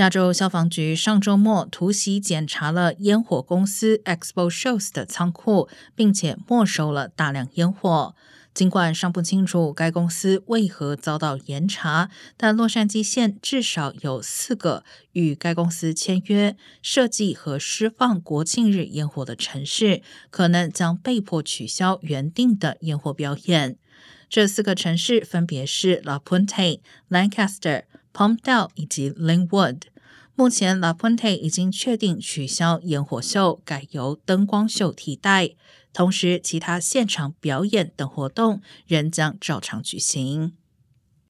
加州消防局上周末突袭检查了烟火公司 Expo Shows 的仓库，并且没收了大量烟火。尽管尚不清楚该公司为何遭到严查，但洛杉矶县至少有四个与该公司签约设计和释放国庆日烟火的城市，可能将被迫取消原定的烟火表演。这四个城市分别是 La Puente、Lancaster。Pomdale 以及 Linwood，目前，La Fuente 已经确定取消烟火秀，改由灯光秀替代。同时，其他现场表演等活动仍将照常举行。